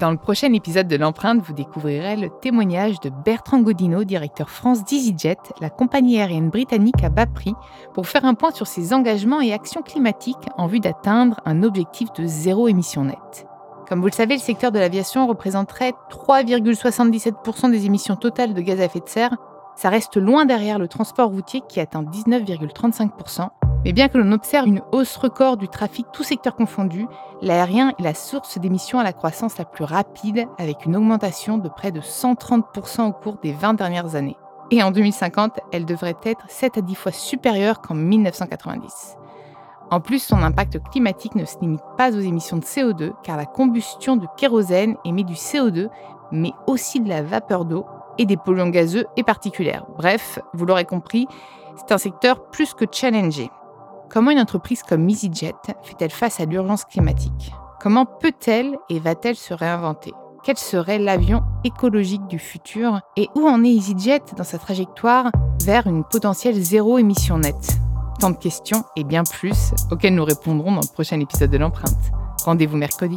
Dans le prochain épisode de l'empreinte, vous découvrirez le témoignage de Bertrand Godino, directeur France d'EasyJet, la compagnie aérienne britannique à bas prix, pour faire un point sur ses engagements et actions climatiques en vue d'atteindre un objectif de zéro émission nette. Comme vous le savez, le secteur de l'aviation représenterait 3,77% des émissions totales de gaz à effet de serre. Ça reste loin derrière le transport routier qui atteint 19,35%. Mais bien que l'on observe une hausse record du trafic tout secteur confondu, l'aérien est la source d'émissions à la croissance la plus rapide avec une augmentation de près de 130% au cours des 20 dernières années. Et en 2050, elle devrait être 7 à 10 fois supérieure qu'en 1990. En plus, son impact climatique ne se limite pas aux émissions de CO2, car la combustion de kérosène émet du CO2, mais aussi de la vapeur d'eau et des polluants gazeux et particulaires. Bref, vous l'aurez compris, c'est un secteur plus que challengé. Comment une entreprise comme EasyJet fait-elle face à l'urgence climatique? Comment peut-elle et va-t-elle se réinventer? Quel serait l'avion écologique du futur? Et où en est EasyJet dans sa trajectoire vers une potentielle zéro émission nette? Tant de questions et bien plus auxquelles nous répondrons dans le prochain épisode de l'empreinte. Rendez-vous mercredi.